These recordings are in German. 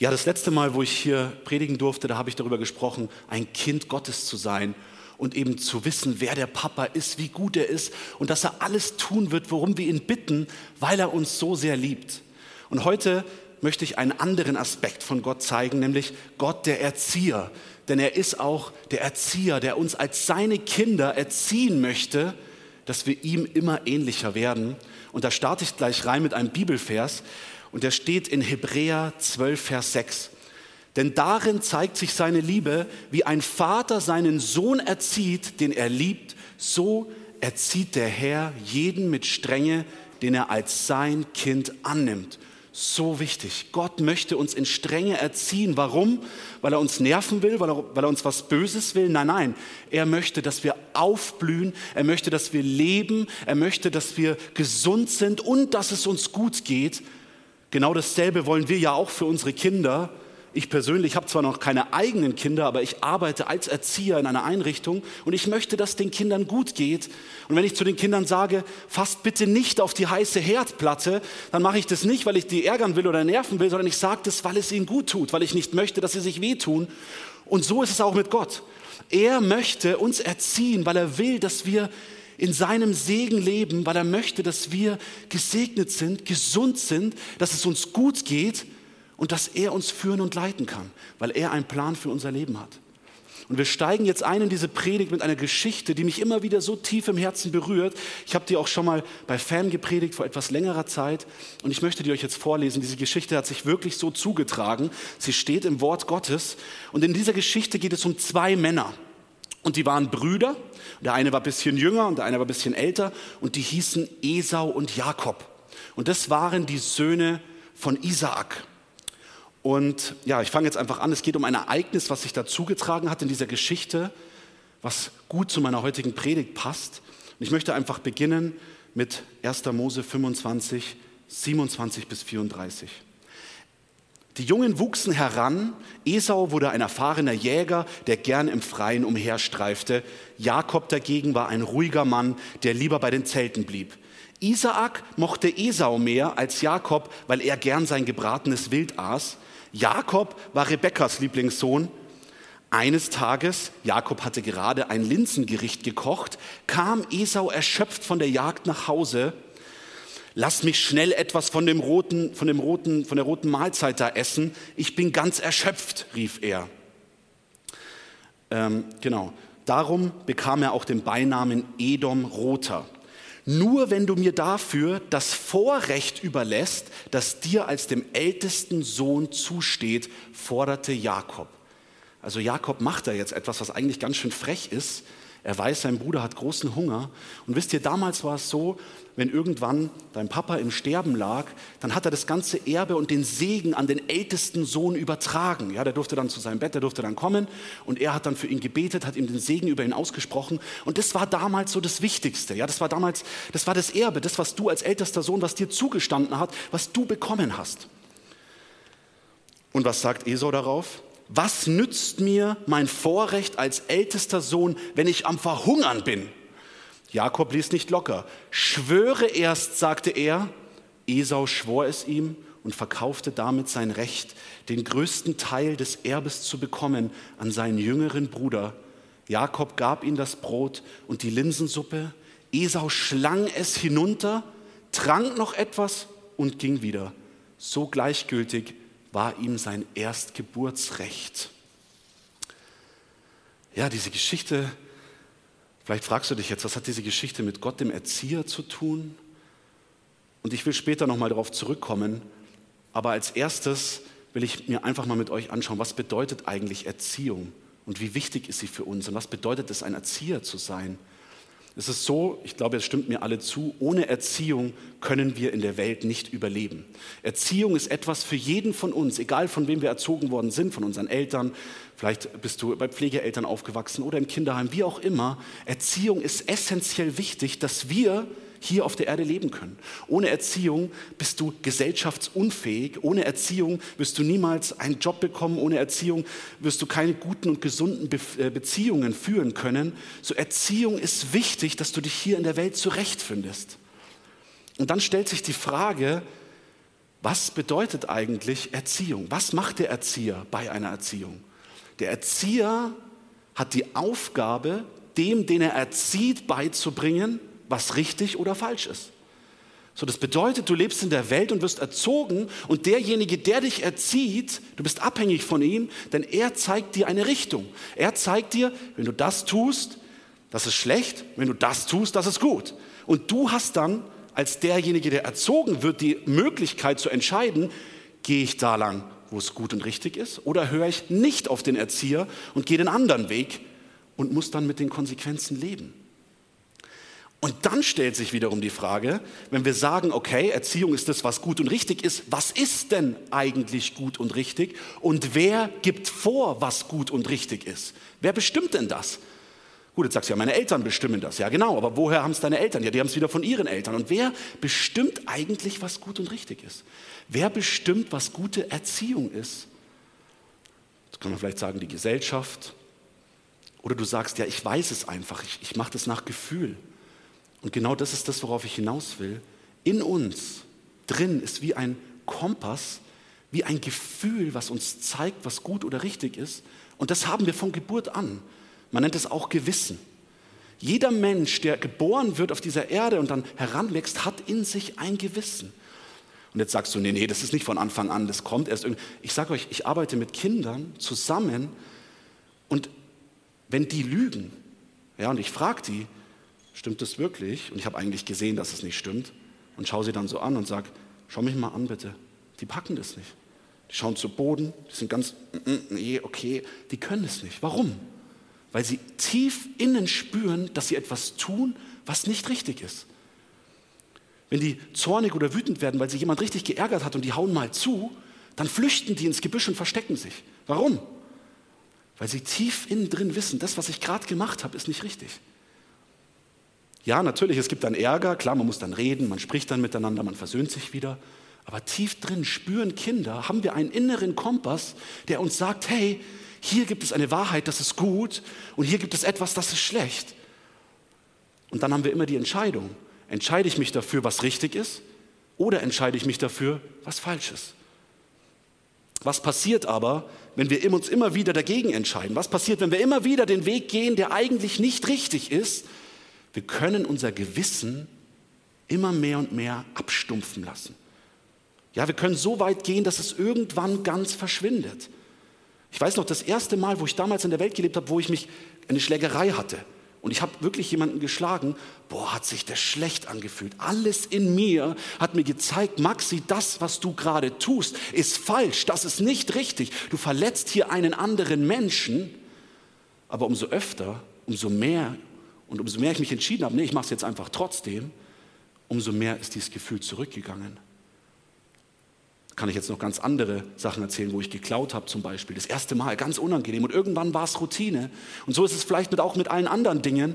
Ja, das letzte Mal, wo ich hier predigen durfte, da habe ich darüber gesprochen, ein Kind Gottes zu sein und eben zu wissen, wer der Papa ist, wie gut er ist und dass er alles tun wird, worum wir ihn bitten, weil er uns so sehr liebt. Und heute möchte ich einen anderen Aspekt von Gott zeigen, nämlich Gott der Erzieher. Denn er ist auch der Erzieher, der uns als seine Kinder erziehen möchte, dass wir ihm immer ähnlicher werden. Und da starte ich gleich rein mit einem Bibelvers. Und der steht in Hebräer 12, Vers 6. Denn darin zeigt sich seine Liebe, wie ein Vater seinen Sohn erzieht, den er liebt, so erzieht der Herr jeden mit Strenge, den er als sein Kind annimmt. So wichtig. Gott möchte uns in Strenge erziehen. Warum? Weil er uns nerven will, weil er, weil er uns was Böses will? Nein, nein. Er möchte, dass wir aufblühen. Er möchte, dass wir leben. Er möchte, dass wir gesund sind und dass es uns gut geht. Genau dasselbe wollen wir ja auch für unsere Kinder. Ich persönlich habe zwar noch keine eigenen Kinder, aber ich arbeite als Erzieher in einer Einrichtung und ich möchte, dass den Kindern gut geht. Und wenn ich zu den Kindern sage, fasst bitte nicht auf die heiße Herdplatte, dann mache ich das nicht, weil ich die ärgern will oder nerven will, sondern ich sage das, weil es ihnen gut tut, weil ich nicht möchte, dass sie sich wehtun. Und so ist es auch mit Gott. Er möchte uns erziehen, weil er will, dass wir in seinem Segen leben, weil er möchte, dass wir gesegnet sind, gesund sind, dass es uns gut geht und dass er uns führen und leiten kann, weil er einen Plan für unser Leben hat. Und wir steigen jetzt ein in diese Predigt mit einer Geschichte, die mich immer wieder so tief im Herzen berührt. Ich habe die auch schon mal bei Fan gepredigt vor etwas längerer Zeit und ich möchte die euch jetzt vorlesen. Diese Geschichte hat sich wirklich so zugetragen. Sie steht im Wort Gottes und in dieser Geschichte geht es um zwei Männer. Und die waren Brüder. Der eine war ein bisschen jünger und der eine war ein bisschen älter. Und die hießen Esau und Jakob. Und das waren die Söhne von Isaak. Und ja, ich fange jetzt einfach an. Es geht um ein Ereignis, was sich da zugetragen hat in dieser Geschichte, was gut zu meiner heutigen Predigt passt. Und ich möchte einfach beginnen mit 1. Mose 25, 27 bis 34. Die Jungen wuchsen heran. Esau wurde ein erfahrener Jäger, der gern im Freien umherstreifte. Jakob dagegen war ein ruhiger Mann, der lieber bei den Zelten blieb. Isaak mochte Esau mehr als Jakob, weil er gern sein gebratenes Wild aß. Jakob war Rebekkas Lieblingssohn. Eines Tages, Jakob hatte gerade ein Linsengericht gekocht, kam Esau erschöpft von der Jagd nach Hause lass mich schnell etwas von, dem roten, von, dem roten, von der roten Mahlzeit da essen, ich bin ganz erschöpft, rief er. Ähm, genau, darum bekam er auch den Beinamen Edom Roter. Nur wenn du mir dafür das Vorrecht überlässt, das dir als dem ältesten Sohn zusteht, forderte Jakob. Also Jakob macht da jetzt etwas, was eigentlich ganz schön frech ist. Er weiß, sein Bruder hat großen Hunger. Und wisst ihr, damals war es so, wenn irgendwann dein Papa im Sterben lag, dann hat er das ganze Erbe und den Segen an den ältesten Sohn übertragen. Ja, der durfte dann zu seinem Bett, der durfte dann kommen und er hat dann für ihn gebetet, hat ihm den Segen über ihn ausgesprochen. Und das war damals so das Wichtigste. Ja, das war damals, das war das Erbe, das, was du als ältester Sohn, was dir zugestanden hat, was du bekommen hast. Und was sagt Esau darauf? Was nützt mir mein Vorrecht als ältester Sohn, wenn ich am Verhungern bin? Jakob ließ nicht locker. Schwöre erst, sagte er. Esau schwor es ihm und verkaufte damit sein Recht, den größten Teil des Erbes zu bekommen an seinen jüngeren Bruder. Jakob gab ihm das Brot und die Linsensuppe. Esau schlang es hinunter, trank noch etwas und ging wieder. So gleichgültig war ihm sein Erstgeburtsrecht. Ja, diese Geschichte Vielleicht fragst du dich jetzt, was hat diese Geschichte mit Gott, dem Erzieher, zu tun? Und ich will später nochmal darauf zurückkommen. Aber als erstes will ich mir einfach mal mit euch anschauen, was bedeutet eigentlich Erziehung und wie wichtig ist sie für uns und was bedeutet es, ein Erzieher zu sein? Es ist so, ich glaube, es stimmt mir alle zu, ohne Erziehung können wir in der Welt nicht überleben. Erziehung ist etwas für jeden von uns, egal von wem wir erzogen worden sind, von unseren Eltern, vielleicht bist du bei Pflegeeltern aufgewachsen oder im Kinderheim, wie auch immer. Erziehung ist essentiell wichtig, dass wir hier auf der Erde leben können. Ohne Erziehung bist du gesellschaftsunfähig. Ohne Erziehung wirst du niemals einen Job bekommen. Ohne Erziehung wirst du keine guten und gesunden äh, Beziehungen führen können. So Erziehung ist wichtig, dass du dich hier in der Welt zurechtfindest. Und dann stellt sich die Frage, Was bedeutet eigentlich Erziehung? Was macht der Erzieher bei einer Erziehung? Der Erzieher hat die Aufgabe, dem, den er erzieht, beizubringen, was richtig oder falsch ist. So, das bedeutet, du lebst in der Welt und wirst erzogen und derjenige, der dich erzieht, du bist abhängig von ihm, denn er zeigt dir eine Richtung. Er zeigt dir, wenn du das tust, das ist schlecht, wenn du das tust, das ist gut. Und du hast dann als derjenige, der erzogen wird, die Möglichkeit zu entscheiden, gehe ich da lang, wo es gut und richtig ist, oder höre ich nicht auf den Erzieher und gehe den anderen Weg und muss dann mit den Konsequenzen leben. Und dann stellt sich wiederum die Frage, wenn wir sagen, okay, Erziehung ist das, was gut und richtig ist, was ist denn eigentlich gut und richtig? Und wer gibt vor, was gut und richtig ist? Wer bestimmt denn das? Gut, jetzt sagst du ja, meine Eltern bestimmen das. Ja, genau, aber woher haben es deine Eltern? Ja, die haben es wieder von ihren Eltern. Und wer bestimmt eigentlich, was gut und richtig ist? Wer bestimmt, was gute Erziehung ist? Jetzt kann man vielleicht sagen, die Gesellschaft. Oder du sagst, ja, ich weiß es einfach, ich, ich mache das nach Gefühl. Und genau das ist das, worauf ich hinaus will. In uns drin ist wie ein Kompass, wie ein Gefühl, was uns zeigt, was gut oder richtig ist. Und das haben wir von Geburt an. Man nennt es auch Gewissen. Jeder Mensch, der geboren wird auf dieser Erde und dann heranwächst, hat in sich ein Gewissen. Und jetzt sagst du, nee, nee, das ist nicht von Anfang an, das kommt erst irgendwie. Ich sage euch, ich arbeite mit Kindern zusammen und wenn die lügen, ja, und ich frage die, stimmt das wirklich? Und ich habe eigentlich gesehen, dass es nicht stimmt. Und schaue sie dann so an und sage, schau mich mal an bitte. Die packen das nicht. Die schauen zu Boden, die sind ganz, mm, mm, nee, okay, die können es nicht. Warum? Weil sie tief innen spüren, dass sie etwas tun, was nicht richtig ist. Wenn die zornig oder wütend werden, weil sie jemand richtig geärgert hat und die hauen mal zu, dann flüchten die ins Gebüsch und verstecken sich. Warum? Weil sie tief innen drin wissen, das, was ich gerade gemacht habe, ist nicht richtig. Ja, natürlich, es gibt dann Ärger, klar, man muss dann reden, man spricht dann miteinander, man versöhnt sich wieder. Aber tief drin spüren Kinder, haben wir einen inneren Kompass, der uns sagt, hey, hier gibt es eine Wahrheit, das ist gut und hier gibt es etwas, das ist schlecht. Und dann haben wir immer die Entscheidung, entscheide ich mich dafür, was richtig ist oder entscheide ich mich dafür, was falsch ist. Was passiert aber, wenn wir uns immer wieder dagegen entscheiden? Was passiert, wenn wir immer wieder den Weg gehen, der eigentlich nicht richtig ist wir können unser Gewissen immer mehr und mehr abstumpfen lassen. Ja, wir können so weit gehen, dass es irgendwann ganz verschwindet. Ich weiß noch, das erste Mal, wo ich damals in der Welt gelebt habe, wo ich mich eine Schlägerei hatte und ich habe wirklich jemanden geschlagen, boah, hat sich das schlecht angefühlt. Alles in mir hat mir gezeigt, Maxi, das, was du gerade tust, ist falsch, das ist nicht richtig. Du verletzt hier einen anderen Menschen, aber umso öfter, umso mehr und umso mehr ich mich entschieden habe, nee, ich mache es jetzt einfach trotzdem, umso mehr ist dieses Gefühl zurückgegangen. Kann ich jetzt noch ganz andere Sachen erzählen, wo ich geklaut habe zum Beispiel. Das erste Mal, ganz unangenehm. Und irgendwann war es Routine. Und so ist es vielleicht mit, auch mit allen anderen Dingen.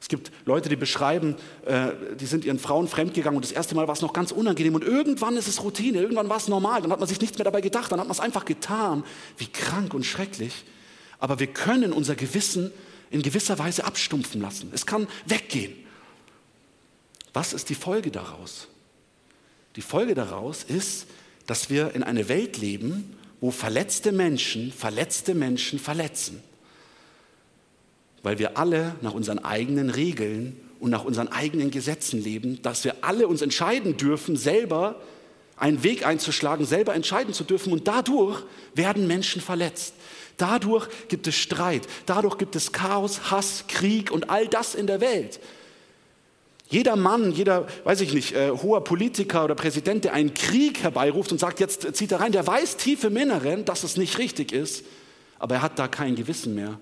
Es gibt Leute, die beschreiben, äh, die sind ihren Frauen fremdgegangen und das erste Mal war es noch ganz unangenehm und irgendwann ist es Routine, irgendwann war es normal, dann hat man sich nichts mehr dabei gedacht, dann hat man es einfach getan. Wie krank und schrecklich. Aber wir können unser Gewissen in gewisser Weise abstumpfen lassen. Es kann weggehen. Was ist die Folge daraus? Die Folge daraus ist, dass wir in einer Welt leben, wo verletzte Menschen verletzte Menschen verletzen. Weil wir alle nach unseren eigenen Regeln und nach unseren eigenen Gesetzen leben, dass wir alle uns entscheiden dürfen, selber einen Weg einzuschlagen, selber entscheiden zu dürfen und dadurch werden Menschen verletzt. Dadurch gibt es Streit, dadurch gibt es Chaos, Hass, Krieg und all das in der Welt. Jeder Mann, jeder, weiß ich nicht, äh, hoher Politiker oder Präsident, der einen Krieg herbeiruft und sagt, jetzt zieht er rein, der weiß tief im Inneren, dass es nicht richtig ist, aber er hat da kein Gewissen mehr.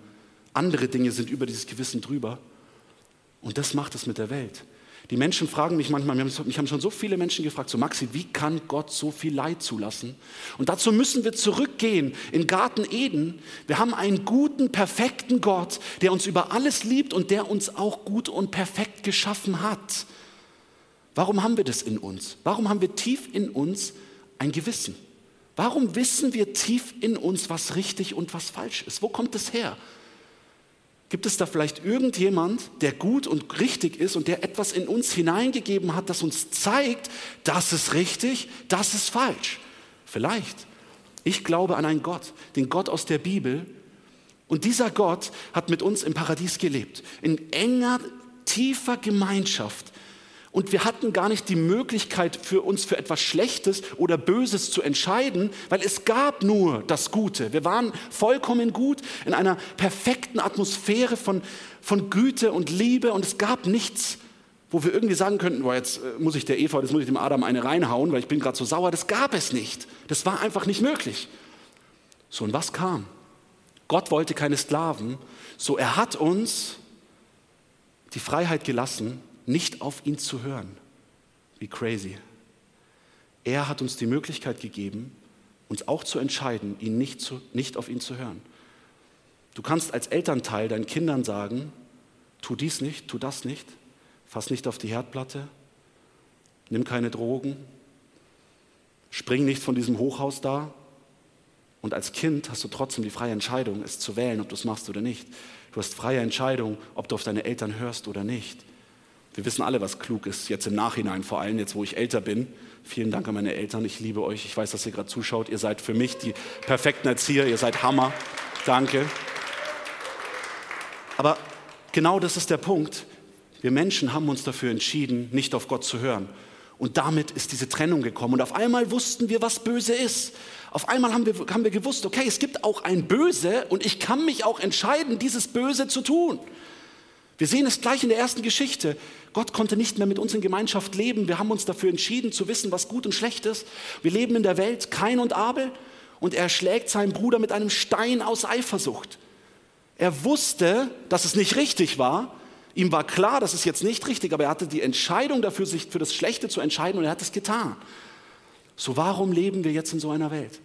Andere Dinge sind über dieses Gewissen drüber. Und das macht es mit der Welt. Die Menschen fragen mich manchmal, mich haben schon so viele Menschen gefragt, so Maxi, wie kann Gott so viel Leid zulassen? Und dazu müssen wir zurückgehen in Garten Eden. Wir haben einen guten, perfekten Gott, der uns über alles liebt und der uns auch gut und perfekt geschaffen hat. Warum haben wir das in uns? Warum haben wir tief in uns ein Gewissen? Warum wissen wir tief in uns, was richtig und was falsch ist? Wo kommt das her? Gibt es da vielleicht irgendjemand, der gut und richtig ist und der etwas in uns hineingegeben hat, das uns zeigt, das ist richtig, das ist falsch? Vielleicht. Ich glaube an einen Gott, den Gott aus der Bibel. Und dieser Gott hat mit uns im Paradies gelebt, in enger, tiefer Gemeinschaft und wir hatten gar nicht die Möglichkeit für uns für etwas Schlechtes oder Böses zu entscheiden, weil es gab nur das Gute. Wir waren vollkommen gut in einer perfekten Atmosphäre von, von Güte und Liebe und es gab nichts, wo wir irgendwie sagen könnten, boah, jetzt äh, muss ich der Eva, jetzt muss ich dem Adam eine reinhauen, weil ich bin gerade so sauer. Das gab es nicht. Das war einfach nicht möglich. So, und was kam? Gott wollte keine Sklaven, so er hat uns die Freiheit gelassen, nicht auf ihn zu hören. Wie crazy. Er hat uns die Möglichkeit gegeben, uns auch zu entscheiden, ihn nicht, zu, nicht auf ihn zu hören. Du kannst als Elternteil deinen Kindern sagen, tu dies nicht, tu das nicht, fass nicht auf die Herdplatte, nimm keine Drogen, spring nicht von diesem Hochhaus da. Und als Kind hast du trotzdem die freie Entscheidung, es zu wählen, ob du es machst oder nicht. Du hast freie Entscheidung, ob du auf deine Eltern hörst oder nicht. Wir wissen alle, was klug ist, jetzt im Nachhinein, vor allem jetzt, wo ich älter bin. Vielen Dank an meine Eltern, ich liebe euch. Ich weiß, dass ihr gerade zuschaut. Ihr seid für mich die perfekten Erzieher, ihr seid Hammer. Danke. Aber genau das ist der Punkt. Wir Menschen haben uns dafür entschieden, nicht auf Gott zu hören. Und damit ist diese Trennung gekommen. Und auf einmal wussten wir, was böse ist. Auf einmal haben wir, haben wir gewusst, okay, es gibt auch ein Böse und ich kann mich auch entscheiden, dieses Böse zu tun. Wir sehen es gleich in der ersten Geschichte. Gott konnte nicht mehr mit uns in Gemeinschaft leben. Wir haben uns dafür entschieden zu wissen, was gut und schlecht ist. Wir leben in der Welt, Kain und Abel, und er schlägt seinen Bruder mit einem Stein aus Eifersucht. Er wusste, dass es nicht richtig war. Ihm war klar, das ist jetzt nicht richtig, aber er hatte die Entscheidung dafür, sich für das Schlechte zu entscheiden und er hat es getan. So warum leben wir jetzt in so einer Welt?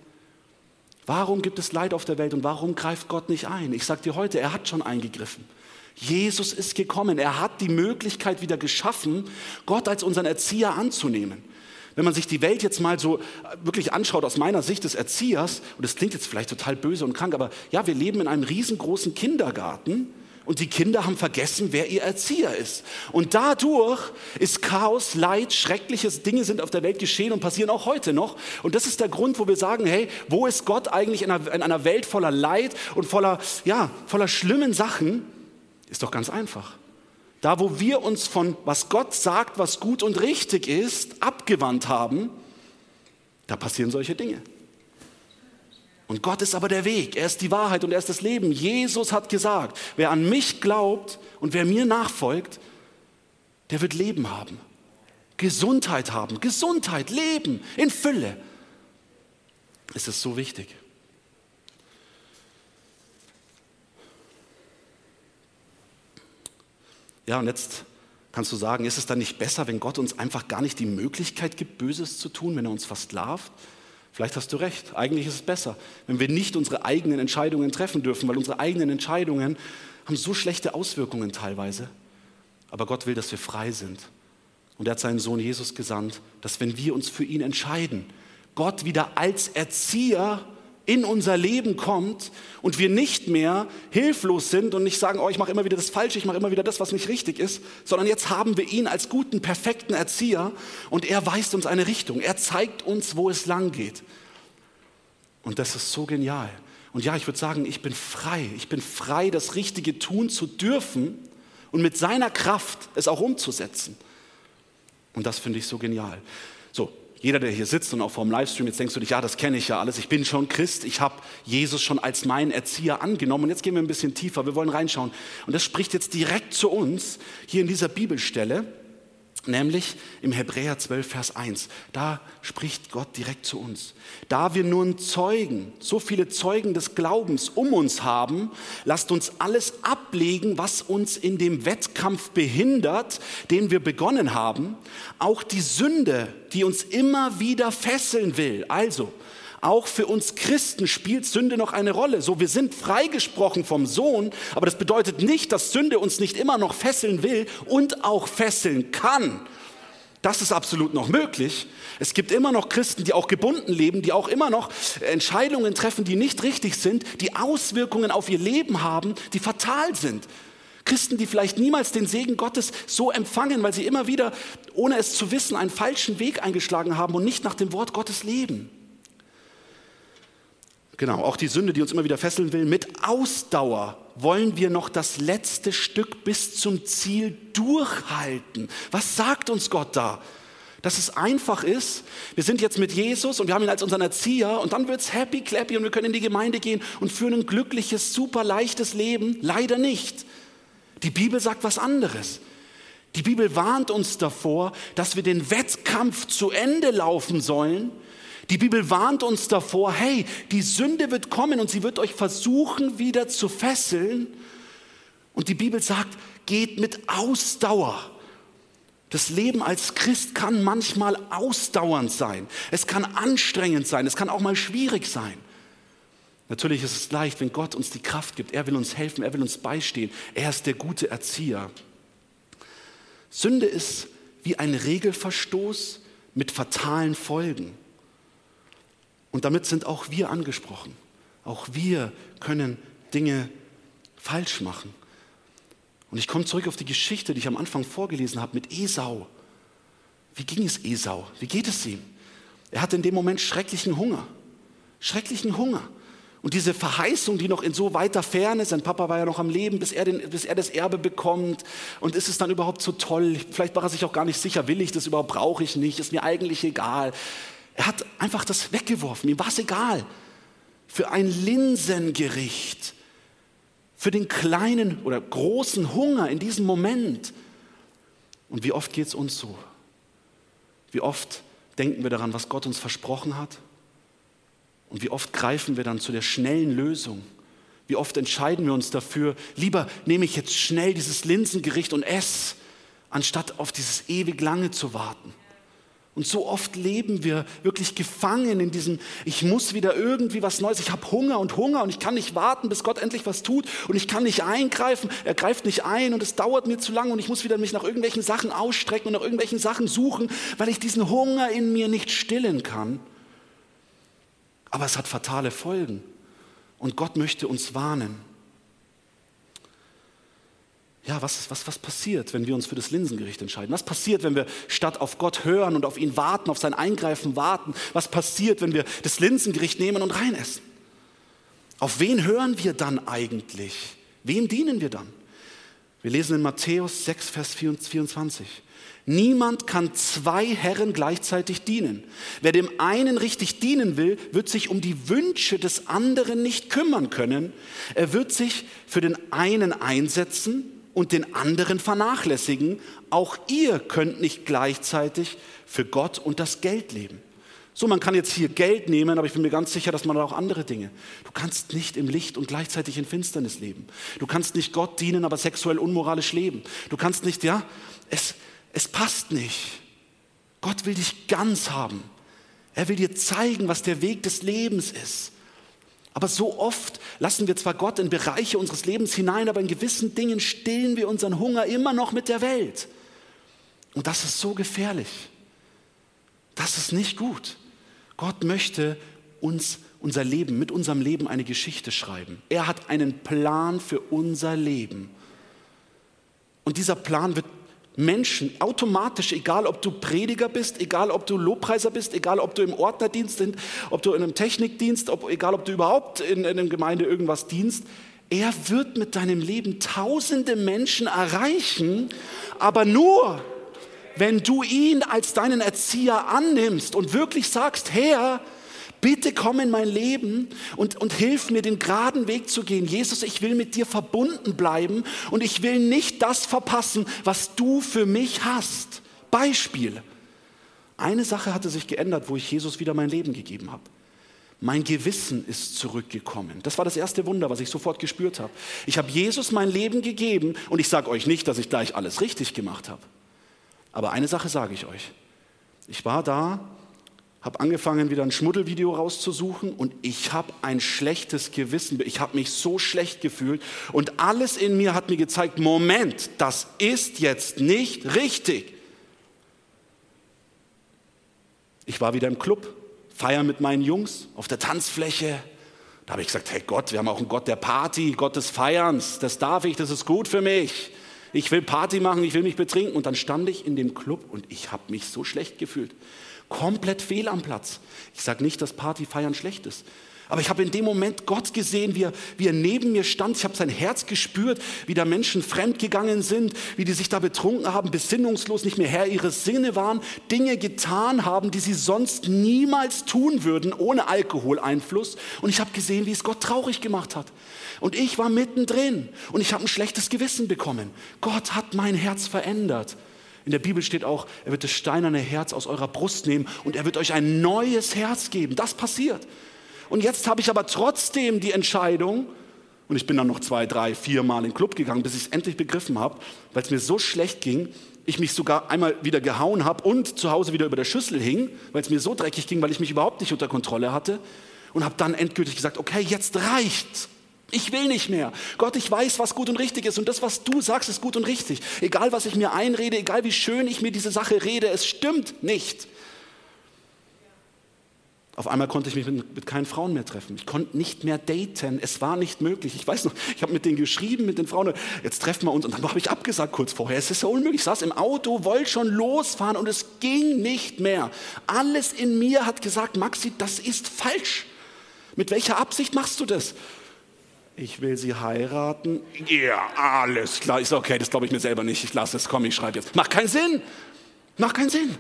Warum gibt es Leid auf der Welt und warum greift Gott nicht ein? Ich sage dir heute, er hat schon eingegriffen. Jesus ist gekommen. Er hat die Möglichkeit wieder geschaffen, Gott als unseren Erzieher anzunehmen. Wenn man sich die Welt jetzt mal so wirklich anschaut aus meiner Sicht des Erziehers, und das klingt jetzt vielleicht total böse und krank, aber ja, wir leben in einem riesengroßen Kindergarten und die Kinder haben vergessen, wer ihr Erzieher ist. Und dadurch ist Chaos, Leid, schreckliche Dinge sind auf der Welt geschehen und passieren auch heute noch. Und das ist der Grund, wo wir sagen, hey, wo ist Gott eigentlich in einer, in einer Welt voller Leid und voller, ja, voller schlimmen Sachen? Ist doch ganz einfach. Da, wo wir uns von was Gott sagt, was gut und richtig ist, abgewandt haben, da passieren solche Dinge. Und Gott ist aber der Weg, er ist die Wahrheit und er ist das Leben. Jesus hat gesagt, wer an mich glaubt und wer mir nachfolgt, der wird Leben haben, Gesundheit haben, Gesundheit, Leben in Fülle. Es ist so wichtig. Ja, und jetzt kannst du sagen, ist es dann nicht besser, wenn Gott uns einfach gar nicht die Möglichkeit gibt, Böses zu tun, wenn er uns versklavt? Vielleicht hast du recht. Eigentlich ist es besser, wenn wir nicht unsere eigenen Entscheidungen treffen dürfen, weil unsere eigenen Entscheidungen haben so schlechte Auswirkungen teilweise. Aber Gott will, dass wir frei sind. Und er hat seinen Sohn Jesus gesandt, dass wenn wir uns für ihn entscheiden, Gott wieder als Erzieher in unser Leben kommt und wir nicht mehr hilflos sind und nicht sagen, oh, ich mache immer wieder das Falsche, ich mache immer wieder das, was nicht richtig ist, sondern jetzt haben wir ihn als guten, perfekten Erzieher und er weist uns eine Richtung. Er zeigt uns, wo es lang geht. Und das ist so genial. Und ja, ich würde sagen, ich bin frei. Ich bin frei, das Richtige tun zu dürfen und mit seiner Kraft es auch umzusetzen. Und das finde ich so genial. So, jeder, der hier sitzt und auch vor dem Livestream, jetzt denkst du dich, ja, das kenne ich ja alles. Ich bin schon Christ, ich habe Jesus schon als meinen Erzieher angenommen. Und jetzt gehen wir ein bisschen tiefer, wir wollen reinschauen. Und das spricht jetzt direkt zu uns hier in dieser Bibelstelle nämlich im Hebräer 12, Vers 1. Da spricht Gott direkt zu uns. Da wir nun Zeugen, so viele Zeugen des Glaubens um uns haben, lasst uns alles ablegen, was uns in dem Wettkampf behindert, den wir begonnen haben, auch die Sünde, die uns immer wieder fesseln will. Also, auch für uns Christen spielt Sünde noch eine Rolle. So, wir sind freigesprochen vom Sohn, aber das bedeutet nicht, dass Sünde uns nicht immer noch fesseln will und auch fesseln kann. Das ist absolut noch möglich. Es gibt immer noch Christen, die auch gebunden leben, die auch immer noch Entscheidungen treffen, die nicht richtig sind, die Auswirkungen auf ihr Leben haben, die fatal sind. Christen, die vielleicht niemals den Segen Gottes so empfangen, weil sie immer wieder, ohne es zu wissen, einen falschen Weg eingeschlagen haben und nicht nach dem Wort Gottes leben. Genau, auch die Sünde, die uns immer wieder fesseln will. Mit Ausdauer wollen wir noch das letzte Stück bis zum Ziel durchhalten. Was sagt uns Gott da? Dass es einfach ist. Wir sind jetzt mit Jesus und wir haben ihn als unseren Erzieher und dann wird es happy, clappy und wir können in die Gemeinde gehen und führen ein glückliches, super leichtes Leben. Leider nicht. Die Bibel sagt was anderes. Die Bibel warnt uns davor, dass wir den Wettkampf zu Ende laufen sollen die Bibel warnt uns davor, hey, die Sünde wird kommen und sie wird euch versuchen wieder zu fesseln. Und die Bibel sagt, geht mit Ausdauer. Das Leben als Christ kann manchmal ausdauernd sein. Es kann anstrengend sein. Es kann auch mal schwierig sein. Natürlich ist es leicht, wenn Gott uns die Kraft gibt. Er will uns helfen. Er will uns beistehen. Er ist der gute Erzieher. Sünde ist wie ein Regelverstoß mit fatalen Folgen. Und damit sind auch wir angesprochen. Auch wir können Dinge falsch machen. Und ich komme zurück auf die Geschichte, die ich am Anfang vorgelesen habe mit Esau. Wie ging es Esau? Wie geht es ihm? Er hatte in dem Moment schrecklichen Hunger. Schrecklichen Hunger. Und diese Verheißung, die noch in so weiter Ferne, sein Papa war ja noch am Leben, bis er, den, bis er das Erbe bekommt. Und ist es dann überhaupt so toll? Vielleicht war er sich auch gar nicht sicher, will ich das überhaupt, brauche ich nicht, ist mir eigentlich egal. Er hat einfach das weggeworfen. Ihm war es egal. Für ein Linsengericht, für den kleinen oder großen Hunger in diesem Moment. Und wie oft geht es uns so? Wie oft denken wir daran, was Gott uns versprochen hat? Und wie oft greifen wir dann zu der schnellen Lösung? Wie oft entscheiden wir uns dafür, lieber nehme ich jetzt schnell dieses Linsengericht und esse, anstatt auf dieses ewig lange zu warten? Und so oft leben wir wirklich gefangen in diesem, ich muss wieder irgendwie was Neues, ich habe Hunger und Hunger und ich kann nicht warten, bis Gott endlich was tut und ich kann nicht eingreifen, er greift nicht ein und es dauert mir zu lange und ich muss wieder mich nach irgendwelchen Sachen ausstrecken und nach irgendwelchen Sachen suchen, weil ich diesen Hunger in mir nicht stillen kann. Aber es hat fatale Folgen und Gott möchte uns warnen ja, was, was, was passiert, wenn wir uns für das Linsengericht entscheiden? Was passiert, wenn wir statt auf Gott hören und auf ihn warten, auf sein Eingreifen warten? Was passiert, wenn wir das Linsengericht nehmen und reinessen? Auf wen hören wir dann eigentlich? Wem dienen wir dann? Wir lesen in Matthäus 6, Vers 24. Niemand kann zwei Herren gleichzeitig dienen. Wer dem einen richtig dienen will, wird sich um die Wünsche des anderen nicht kümmern können. Er wird sich für den einen einsetzen und den anderen vernachlässigen. Auch ihr könnt nicht gleichzeitig für Gott und das Geld leben. So, man kann jetzt hier Geld nehmen, aber ich bin mir ganz sicher, dass man auch andere Dinge. Du kannst nicht im Licht und gleichzeitig in Finsternis leben. Du kannst nicht Gott dienen, aber sexuell unmoralisch leben. Du kannst nicht, ja, es, es passt nicht. Gott will dich ganz haben. Er will dir zeigen, was der Weg des Lebens ist. Aber so oft lassen wir zwar Gott in Bereiche unseres Lebens hinein, aber in gewissen Dingen stillen wir unseren Hunger immer noch mit der Welt. Und das ist so gefährlich. Das ist nicht gut. Gott möchte uns unser Leben, mit unserem Leben eine Geschichte schreiben. Er hat einen Plan für unser Leben. Und dieser Plan wird Menschen automatisch, egal ob du Prediger bist, egal ob du Lobpreiser bist, egal ob du im Ordnerdienst bist, ob du in einem Technikdienst, ob, egal ob du überhaupt in, in einer Gemeinde irgendwas dienst, er wird mit deinem Leben tausende Menschen erreichen, aber nur, wenn du ihn als deinen Erzieher annimmst und wirklich sagst, Herr, Bitte komm in mein Leben und, und hilf mir, den geraden Weg zu gehen. Jesus, ich will mit dir verbunden bleiben und ich will nicht das verpassen, was du für mich hast. Beispiel. Eine Sache hatte sich geändert, wo ich Jesus wieder mein Leben gegeben habe. Mein Gewissen ist zurückgekommen. Das war das erste Wunder, was ich sofort gespürt habe. Ich habe Jesus mein Leben gegeben und ich sage euch nicht, dass ich gleich alles richtig gemacht habe. Aber eine Sache sage ich euch. Ich war da habe angefangen, wieder ein Schmuddelvideo rauszusuchen und ich habe ein schlechtes Gewissen. Ich habe mich so schlecht gefühlt und alles in mir hat mir gezeigt, Moment, das ist jetzt nicht richtig. Ich war wieder im Club, feiern mit meinen Jungs auf der Tanzfläche. Da habe ich gesagt, hey Gott, wir haben auch einen Gott der Party, Gott des Feierns. Das darf ich, das ist gut für mich. Ich will Party machen, ich will mich betrinken. Und dann stand ich in dem Club und ich habe mich so schlecht gefühlt. Komplett fehl am Platz. Ich sage nicht, dass Partyfeiern schlecht ist. Aber ich habe in dem Moment Gott gesehen, wie er, wie er neben mir stand. Ich habe sein Herz gespürt, wie da Menschen fremdgegangen sind, wie die sich da betrunken haben, besinnungslos, nicht mehr Herr ihres Sinne waren, Dinge getan haben, die sie sonst niemals tun würden, ohne Alkoholeinfluss. Und ich habe gesehen, wie es Gott traurig gemacht hat. Und ich war mittendrin und ich habe ein schlechtes Gewissen bekommen. Gott hat mein Herz verändert. In der Bibel steht auch, er wird das steinerne Herz aus eurer Brust nehmen und er wird euch ein neues Herz geben. Das passiert. Und jetzt habe ich aber trotzdem die Entscheidung, und ich bin dann noch zwei, drei, vier Mal in den Club gegangen, bis ich es endlich begriffen habe, weil es mir so schlecht ging, ich mich sogar einmal wieder gehauen habe und zu Hause wieder über der Schüssel hing, weil es mir so dreckig ging, weil ich mich überhaupt nicht unter Kontrolle hatte. Und habe dann endgültig gesagt, okay, jetzt reicht's. Ich will nicht mehr. Gott, ich weiß, was gut und richtig ist und das, was du sagst, ist gut und richtig. Egal, was ich mir einrede, egal wie schön ich mir diese Sache rede, es stimmt nicht. Auf einmal konnte ich mich mit, mit, keinen Frauen mehr treffen. Ich konnte nicht mehr daten. Es war nicht möglich. Ich weiß noch, ich habe mit denen geschrieben, mit den Frauen, jetzt treffen wir uns. Und dann habe ich abgesagt kurz vorher. Es ist so unmöglich. Ich saß im Auto, wollte schon losfahren und es ging nicht mehr. Alles in mir hat gesagt, Maxi, das ist falsch. Mit welcher Absicht machst du das? Ich will sie heiraten. Ja, alles klar. Sage, okay, das glaube ich mir selber nicht. Ich lasse es. Komm, ich schreibe jetzt. Macht keinen Sinn. Macht keinen Sinn.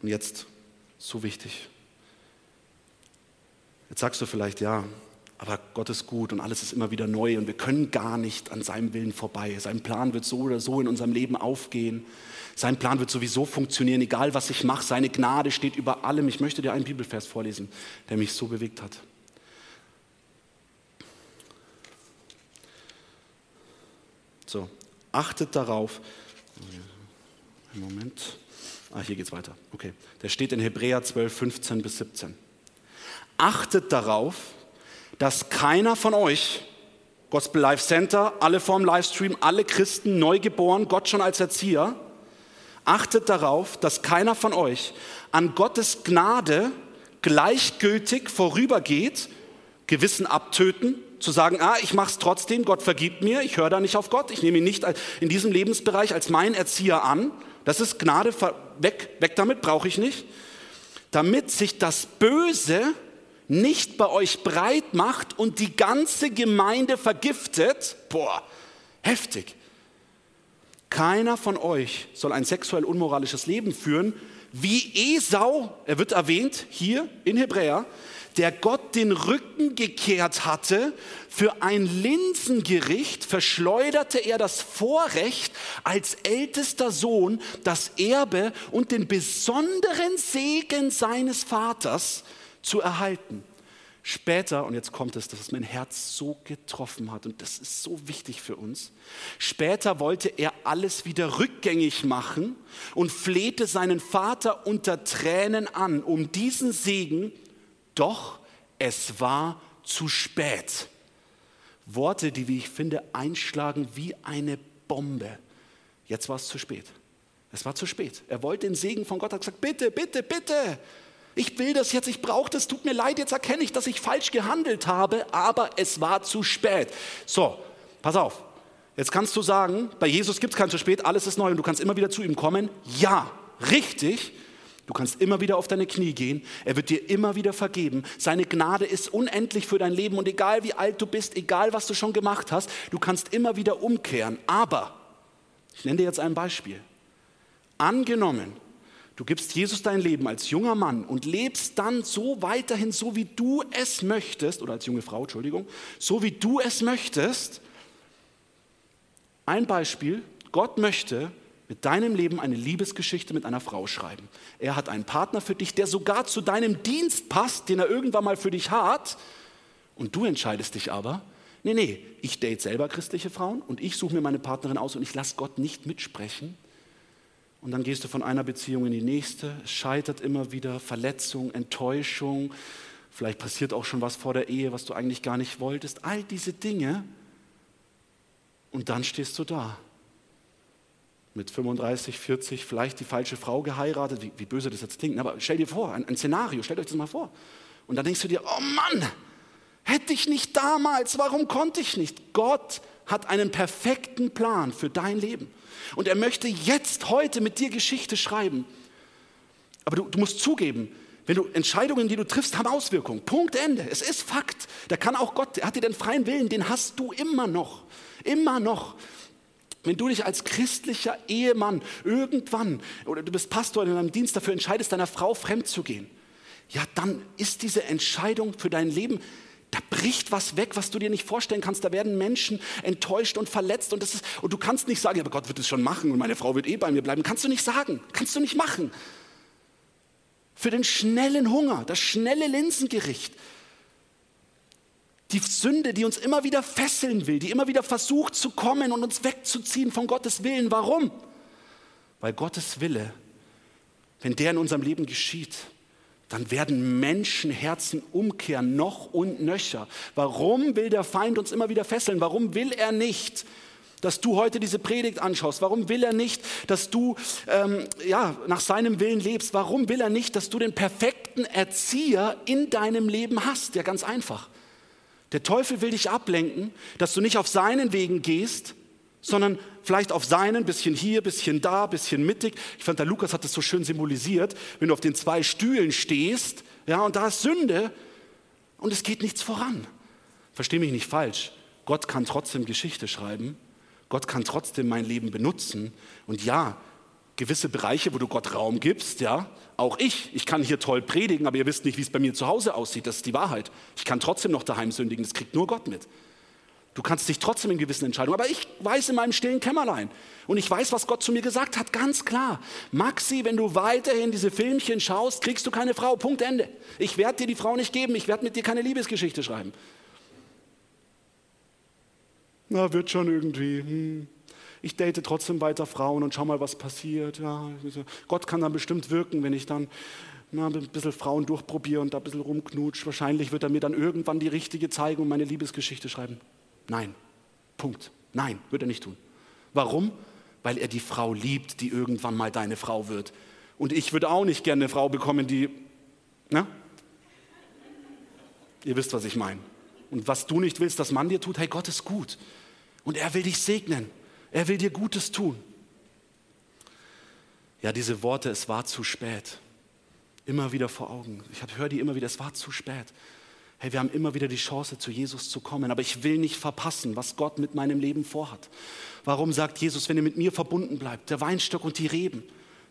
Und jetzt, so wichtig. Jetzt sagst du vielleicht, ja, aber Gott ist gut und alles ist immer wieder neu und wir können gar nicht an seinem Willen vorbei. Sein Plan wird so oder so in unserem Leben aufgehen. Sein Plan wird sowieso funktionieren, egal was ich mache. Seine Gnade steht über allem. Ich möchte dir einen Bibelvers vorlesen, der mich so bewegt hat. So, achtet darauf. Moment. Ah, hier geht es weiter. Okay. Der steht in Hebräer 12, 15 bis 17. Achtet darauf, dass keiner von euch, Gospel Life Center, alle vorm Livestream, alle Christen, neugeboren, Gott schon als Erzieher, achtet darauf, dass keiner von euch an Gottes Gnade gleichgültig vorübergeht, Gewissen abtöten, zu sagen, ah, ich mache es trotzdem, Gott vergibt mir, ich höre da nicht auf Gott, ich nehme ihn nicht in diesem Lebensbereich als mein Erzieher an, das ist Gnade, weg, weg damit, brauche ich nicht. Damit sich das Böse nicht bei euch breit macht und die ganze Gemeinde vergiftet. Boah, heftig. Keiner von euch soll ein sexuell unmoralisches Leben führen, wie Esau, er wird erwähnt hier in Hebräer, der Gott den Rücken gekehrt hatte, für ein Linsengericht verschleuderte er das Vorrecht, als ältester Sohn das Erbe und den besonderen Segen seines Vaters zu erhalten. Später, und jetzt kommt es, dass es mein Herz so getroffen hat und das ist so wichtig für uns, später wollte er alles wieder rückgängig machen und flehte seinen Vater unter Tränen an, um diesen Segen doch es war zu spät. Worte, die, wie ich finde, einschlagen wie eine Bombe. Jetzt war es zu spät. Es war zu spät. Er wollte den Segen von Gott, hat gesagt, bitte, bitte, bitte. Ich will das jetzt, ich brauche das, tut mir leid, jetzt erkenne ich, dass ich falsch gehandelt habe, aber es war zu spät. So, pass auf. Jetzt kannst du sagen, bei Jesus gibt es kein zu spät, alles ist neu und du kannst immer wieder zu ihm kommen. Ja, richtig. Du kannst immer wieder auf deine Knie gehen. Er wird dir immer wieder vergeben. Seine Gnade ist unendlich für dein Leben und egal wie alt du bist, egal was du schon gemacht hast, du kannst immer wieder umkehren. Aber, ich nenne dir jetzt ein Beispiel. Angenommen, du gibst Jesus dein Leben als junger Mann und lebst dann so weiterhin, so wie du es möchtest, oder als junge Frau, Entschuldigung, so wie du es möchtest. Ein Beispiel, Gott möchte, mit deinem Leben eine Liebesgeschichte mit einer Frau schreiben. Er hat einen Partner für dich, der sogar zu deinem Dienst passt, den er irgendwann mal für dich hat. Und du entscheidest dich aber, nee, nee, ich date selber christliche Frauen und ich suche mir meine Partnerin aus und ich lasse Gott nicht mitsprechen. Und dann gehst du von einer Beziehung in die nächste. Es scheitert immer wieder, Verletzung, Enttäuschung. Vielleicht passiert auch schon was vor der Ehe, was du eigentlich gar nicht wolltest. All diese Dinge Und dann stehst du da. Mit 35, 40, vielleicht die falsche Frau geheiratet. Wie, wie böse das jetzt klingt. Aber stell dir vor, ein, ein Szenario, stellt euch das mal vor. Und dann denkst du dir, oh Mann, hätte ich nicht damals, warum konnte ich nicht? Gott hat einen perfekten Plan für dein Leben. Und er möchte jetzt, heute mit dir Geschichte schreiben. Aber du, du musst zugeben, wenn du Entscheidungen, die du triffst, haben Auswirkungen. Punkt Ende. Es ist Fakt. Da kann auch Gott, er hat dir den freien Willen, den hast du immer noch. Immer noch. Wenn du dich als christlicher Ehemann irgendwann oder du bist Pastor in einem Dienst dafür entscheidest, deiner Frau fremd zu gehen, ja, dann ist diese Entscheidung für dein Leben, da bricht was weg, was du dir nicht vorstellen kannst. Da werden Menschen enttäuscht und verletzt und, das ist, und du kannst nicht sagen, aber Gott wird es schon machen und meine Frau wird eh bei mir bleiben. Kannst du nicht sagen, kannst du nicht machen für den schnellen Hunger, das schnelle Linsengericht. Die Sünde, die uns immer wieder fesseln will, die immer wieder versucht zu kommen und uns wegzuziehen von Gottes Willen. Warum? Weil Gottes Wille, wenn der in unserem Leben geschieht, dann werden Menschenherzen umkehren, noch und nöcher. Warum will der Feind uns immer wieder fesseln? Warum will er nicht, dass du heute diese Predigt anschaust? Warum will er nicht, dass du ähm, ja, nach seinem Willen lebst? Warum will er nicht, dass du den perfekten Erzieher in deinem Leben hast? Ja, ganz einfach. Der Teufel will dich ablenken, dass du nicht auf seinen Wegen gehst, sondern vielleicht auf seinen, bisschen hier, bisschen da, bisschen mittig. Ich fand, der Lukas hat das so schön symbolisiert, wenn du auf den zwei Stühlen stehst, ja, und da ist Sünde und es geht nichts voran. Versteh mich nicht falsch. Gott kann trotzdem Geschichte schreiben Gott kann trotzdem mein Leben benutzen. Und ja, gewisse Bereiche, wo du Gott Raum gibst, ja, auch ich, ich kann hier toll predigen, aber ihr wisst nicht, wie es bei mir zu Hause aussieht, das ist die Wahrheit. Ich kann trotzdem noch daheim sündigen, das kriegt nur Gott mit. Du kannst dich trotzdem in gewissen Entscheidungen, aber ich weiß in meinem stillen Kämmerlein und ich weiß, was Gott zu mir gesagt hat, ganz klar. Maxi, wenn du weiterhin diese Filmchen schaust, kriegst du keine Frau, Punkt Ende. Ich werde dir die Frau nicht geben, ich werde mit dir keine Liebesgeschichte schreiben na, wird schon irgendwie. Hm. Ich date trotzdem weiter Frauen und schau mal, was passiert. Ja, Gott kann dann bestimmt wirken, wenn ich dann na, ein bisschen Frauen durchprobiere und da ein bisschen rumknutsch. Wahrscheinlich wird er mir dann irgendwann die richtige zeigen und meine Liebesgeschichte schreiben. Nein. Punkt. Nein, wird er nicht tun. Warum? Weil er die Frau liebt, die irgendwann mal deine Frau wird. Und ich würde auch nicht gerne eine Frau bekommen, die. Na? Ihr wisst, was ich meine. Und was du nicht willst, dass Mann dir tut, hey, Gott ist gut. Und er will dich segnen. Er will dir Gutes tun. Ja, diese Worte, es war zu spät. Immer wieder vor Augen. Ich höre die immer wieder, es war zu spät. Hey, wir haben immer wieder die Chance, zu Jesus zu kommen, aber ich will nicht verpassen, was Gott mit meinem Leben vorhat. Warum sagt Jesus, wenn ihr mit mir verbunden bleibt, der Weinstock und die Reben,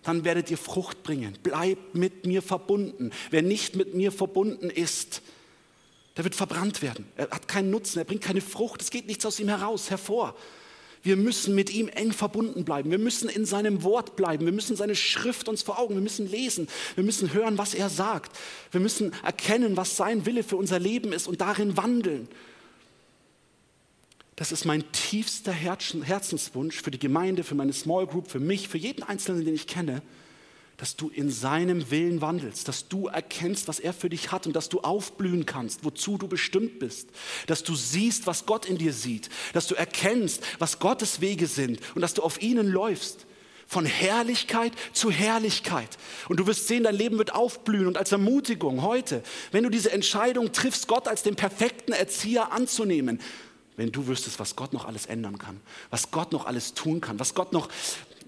dann werdet ihr Frucht bringen. Bleibt mit mir verbunden. Wer nicht mit mir verbunden ist, der wird verbrannt werden. Er hat keinen Nutzen, er bringt keine Frucht, es geht nichts aus ihm heraus, hervor. Wir müssen mit ihm eng verbunden bleiben. Wir müssen in seinem Wort bleiben. Wir müssen seine Schrift uns vor Augen. Wir müssen lesen. Wir müssen hören, was er sagt. Wir müssen erkennen, was sein Wille für unser Leben ist und darin wandeln. Das ist mein tiefster Herzenswunsch für die Gemeinde, für meine Small Group, für mich, für jeden Einzelnen, den ich kenne, dass du in seinem Willen wandelst, dass du erkennst, was er für dich hat und dass du aufblühen kannst, wozu du bestimmt bist, dass du siehst, was Gott in dir sieht, dass du erkennst, was Gottes Wege sind und dass du auf ihnen läufst. Von Herrlichkeit zu Herrlichkeit. Und du wirst sehen, dein Leben wird aufblühen. Und als Ermutigung heute, wenn du diese Entscheidung triffst, Gott als den perfekten Erzieher anzunehmen, wenn du wüsstest, was Gott noch alles ändern kann, was Gott noch alles tun kann, was Gott noch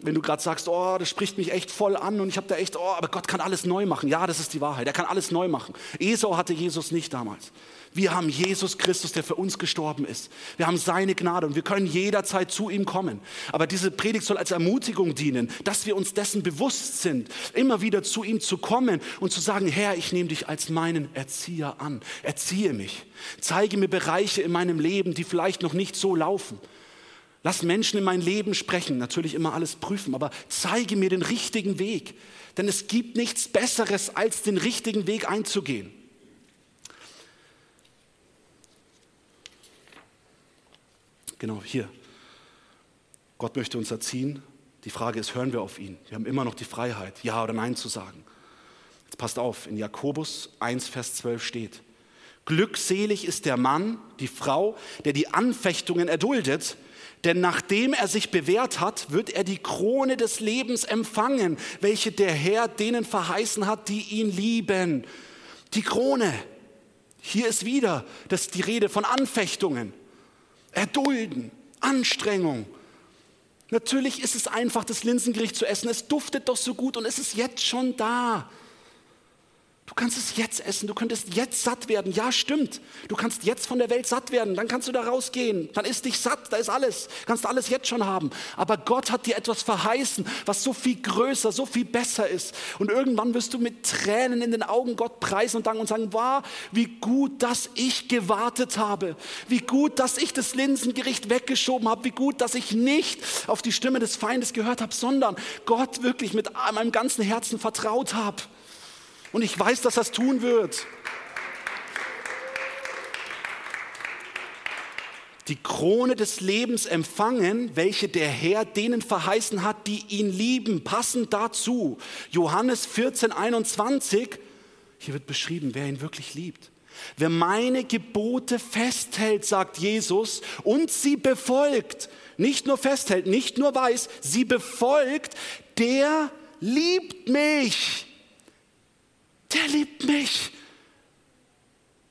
wenn du gerade sagst, oh, das spricht mich echt voll an und ich habe da echt, oh, aber Gott kann alles neu machen. Ja, das ist die Wahrheit. Er kann alles neu machen. Esau hatte Jesus nicht damals. Wir haben Jesus Christus, der für uns gestorben ist. Wir haben seine Gnade und wir können jederzeit zu ihm kommen. Aber diese Predigt soll als Ermutigung dienen, dass wir uns dessen bewusst sind, immer wieder zu ihm zu kommen und zu sagen, Herr, ich nehme dich als meinen Erzieher an. Erziehe mich. Zeige mir Bereiche in meinem Leben, die vielleicht noch nicht so laufen. Lass Menschen in mein Leben sprechen, natürlich immer alles prüfen, aber zeige mir den richtigen Weg. Denn es gibt nichts Besseres, als den richtigen Weg einzugehen. Genau, hier. Gott möchte uns erziehen. Die Frage ist, hören wir auf ihn? Wir haben immer noch die Freiheit, Ja oder Nein zu sagen. Jetzt passt auf, in Jakobus 1, Vers 12 steht, Glückselig ist der Mann, die Frau, der die Anfechtungen erduldet, denn nachdem er sich bewährt hat, wird er die Krone des Lebens empfangen, welche der Herr denen verheißen hat, die ihn lieben. Die Krone. Hier ist wieder das die Rede von Anfechtungen, Erdulden, Anstrengung. Natürlich ist es einfach, das Linsengericht zu essen. Es duftet doch so gut und es ist jetzt schon da. Du kannst es jetzt essen, du könntest jetzt satt werden. Ja, stimmt. Du kannst jetzt von der Welt satt werden, dann kannst du da rausgehen. Dann ist dich satt, da ist alles. Kannst alles jetzt schon haben. Aber Gott hat dir etwas verheißen, was so viel größer, so viel besser ist. Und irgendwann wirst du mit Tränen in den Augen Gott preisen und danken und sagen, wow, wie gut, dass ich gewartet habe. Wie gut, dass ich das Linsengericht weggeschoben habe. Wie gut, dass ich nicht auf die Stimme des Feindes gehört habe, sondern Gott wirklich mit meinem ganzen Herzen vertraut habe. Und ich weiß, dass das tun wird. die Krone des Lebens empfangen, welche der Herr denen verheißen hat, die ihn lieben. Passend dazu, Johannes 14, 21, hier wird beschrieben, wer ihn wirklich liebt. Wer meine Gebote festhält, sagt Jesus, und sie befolgt, nicht nur festhält, nicht nur weiß, sie befolgt, der liebt mich der liebt mich.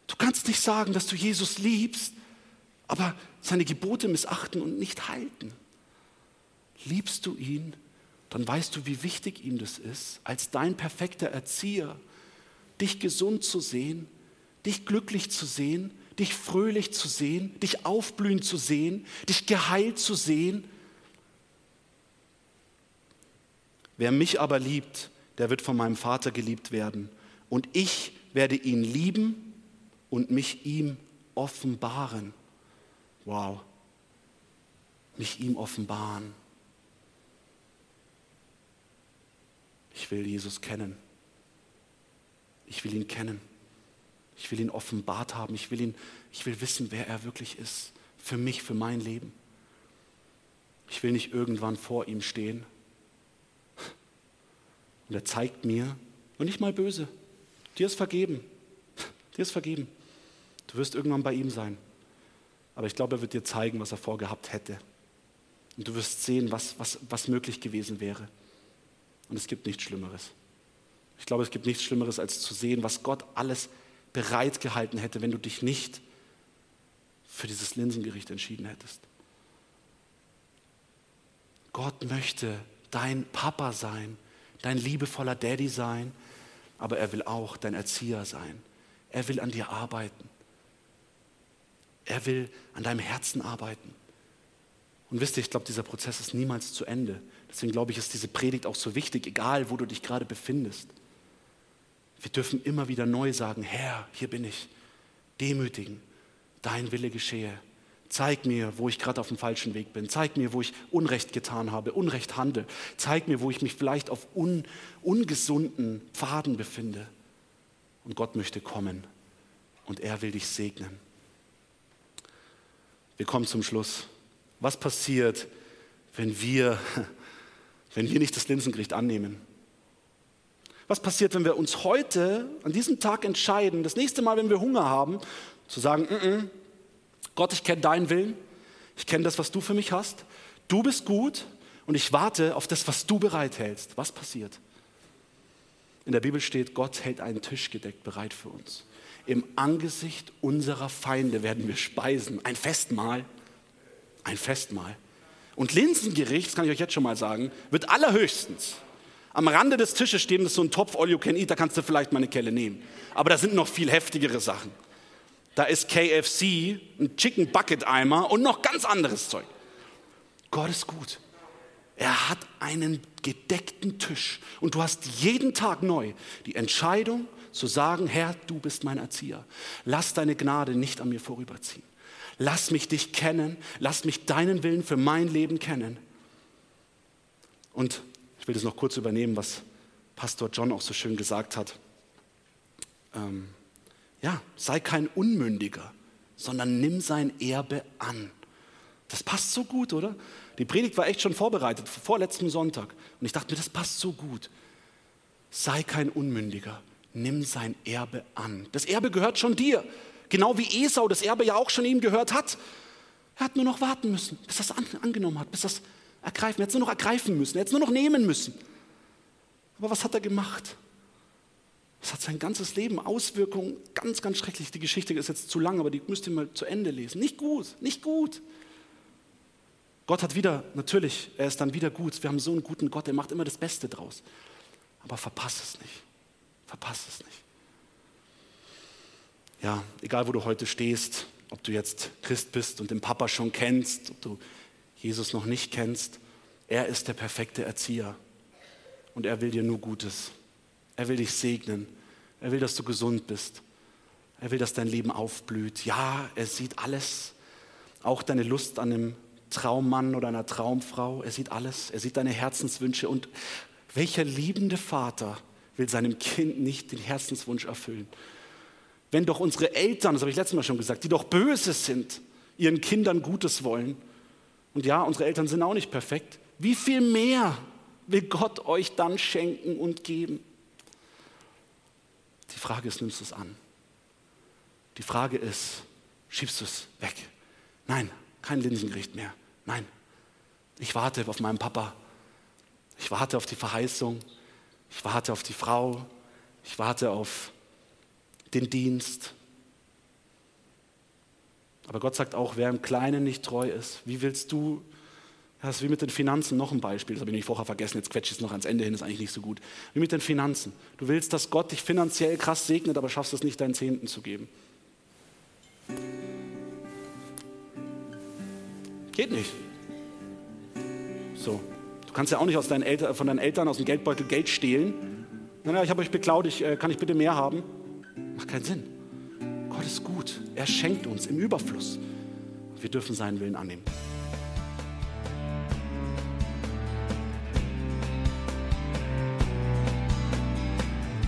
Du kannst nicht sagen, dass du Jesus liebst, aber seine Gebote missachten und nicht halten. Liebst du ihn, dann weißt du, wie wichtig ihm das ist, als dein perfekter Erzieher, dich gesund zu sehen, dich glücklich zu sehen, dich fröhlich zu sehen, dich aufblühen zu sehen, dich geheilt zu sehen. Wer mich aber liebt, der wird von meinem Vater geliebt werden und ich werde ihn lieben und mich ihm offenbaren. Wow, mich ihm offenbaren. Ich will Jesus kennen. Ich will ihn kennen. Ich will ihn offenbart haben. Ich will, ihn, ich will wissen, wer er wirklich ist. Für mich, für mein Leben. Ich will nicht irgendwann vor ihm stehen. Und er zeigt mir, und nicht mal böse, Dir ist vergeben. Dir ist vergeben. Du wirst irgendwann bei ihm sein. Aber ich glaube, er wird dir zeigen, was er vorgehabt hätte. Und du wirst sehen, was, was, was möglich gewesen wäre. Und es gibt nichts Schlimmeres. Ich glaube, es gibt nichts Schlimmeres, als zu sehen, was Gott alles bereitgehalten hätte, wenn du dich nicht für dieses Linsengericht entschieden hättest. Gott möchte dein Papa sein, dein liebevoller Daddy sein, aber er will auch dein Erzieher sein. Er will an dir arbeiten. Er will an deinem Herzen arbeiten. Und wisst ihr, ich glaube, dieser Prozess ist niemals zu Ende. Deswegen glaube ich, ist diese Predigt auch so wichtig, egal wo du dich gerade befindest. Wir dürfen immer wieder neu sagen, Herr, hier bin ich. Demütigen, dein Wille geschehe. Zeig mir, wo ich gerade auf dem falschen Weg bin. Zeig mir, wo ich Unrecht getan habe, Unrecht handle. Zeig mir, wo ich mich vielleicht auf un, ungesunden Pfaden befinde. Und Gott möchte kommen und er will dich segnen. Wir kommen zum Schluss. Was passiert, wenn wir, wenn wir nicht das Linsengericht annehmen? Was passiert, wenn wir uns heute, an diesem Tag entscheiden, das nächste Mal, wenn wir Hunger haben, zu sagen, N -n, Gott, ich kenne deinen Willen, ich kenne das, was du für mich hast, du bist gut und ich warte auf das, was du bereithältst. Was passiert? In der Bibel steht, Gott hält einen Tisch gedeckt bereit für uns. Im Angesicht unserer Feinde werden wir speisen. Ein Festmahl. Ein Festmahl. Und Linsengericht, das kann ich euch jetzt schon mal sagen, wird allerhöchstens am Rande des Tisches stehen, ist so ein Topf All You Can Eat, da kannst du vielleicht mal eine Kelle nehmen. Aber da sind noch viel heftigere Sachen. Da ist KFC, ein Chicken Bucket Eimer und noch ganz anderes Zeug. Gott ist gut. Er hat einen gedeckten Tisch und du hast jeden Tag neu die Entscheidung zu sagen, Herr, du bist mein Erzieher. Lass deine Gnade nicht an mir vorüberziehen. Lass mich dich kennen, lass mich deinen Willen für mein Leben kennen. Und ich will das noch kurz übernehmen, was Pastor John auch so schön gesagt hat. Ähm, ja, sei kein Unmündiger, sondern nimm sein Erbe an. Das passt so gut, oder? Die Predigt war echt schon vorbereitet, vor letztem Sonntag. Und ich dachte mir, das passt so gut. Sei kein Unmündiger, nimm sein Erbe an. Das Erbe gehört schon dir. Genau wie Esau das Erbe ja auch schon ihm gehört hat. Er hat nur noch warten müssen, bis es an, angenommen hat, bis es ergreifen. Er hätte es nur noch ergreifen müssen, er hätte es nur noch nehmen müssen. Aber was hat er gemacht? Es hat sein ganzes Leben Auswirkungen, ganz, ganz schrecklich. Die Geschichte ist jetzt zu lang, aber die müsst ihr mal zu Ende lesen. Nicht gut, nicht gut. Gott hat wieder, natürlich, er ist dann wieder gut. Wir haben so einen guten Gott, er macht immer das Beste draus. Aber verpass es nicht. Verpass es nicht. Ja, egal wo du heute stehst, ob du jetzt Christ bist und den Papa schon kennst, ob du Jesus noch nicht kennst, er ist der perfekte Erzieher und er will dir nur Gutes. Er will dich segnen. Er will, dass du gesund bist. Er will, dass dein Leben aufblüht. Ja, er sieht alles. Auch deine Lust an einem Traummann oder einer Traumfrau. Er sieht alles. Er sieht deine Herzenswünsche. Und welcher liebende Vater will seinem Kind nicht den Herzenswunsch erfüllen? Wenn doch unsere Eltern, das habe ich letztes Mal schon gesagt, die doch böse sind, ihren Kindern Gutes wollen. Und ja, unsere Eltern sind auch nicht perfekt. Wie viel mehr will Gott euch dann schenken und geben? Die Frage ist, nimmst du es an? Die Frage ist, schiebst du es weg? Nein, kein Linsengericht mehr. Nein, ich warte auf meinen Papa. Ich warte auf die Verheißung. Ich warte auf die Frau. Ich warte auf den Dienst. Aber Gott sagt auch, wer im Kleinen nicht treu ist, wie willst du das ist wie mit den Finanzen noch ein Beispiel, das habe ich nicht vorher vergessen, jetzt quetsche ich es noch ans Ende hin, ist eigentlich nicht so gut. Wie mit den Finanzen. Du willst, dass Gott dich finanziell krass segnet, aber schaffst es nicht, deinen Zehnten zu geben. Geht nicht. So. Du kannst ja auch nicht aus deinen Eltern, von deinen Eltern aus dem Geldbeutel Geld stehlen. Naja, ich habe euch beklaut, ich, äh, kann ich bitte mehr haben? Macht keinen Sinn. Gott ist gut. Er schenkt uns im Überfluss. Wir dürfen seinen Willen annehmen.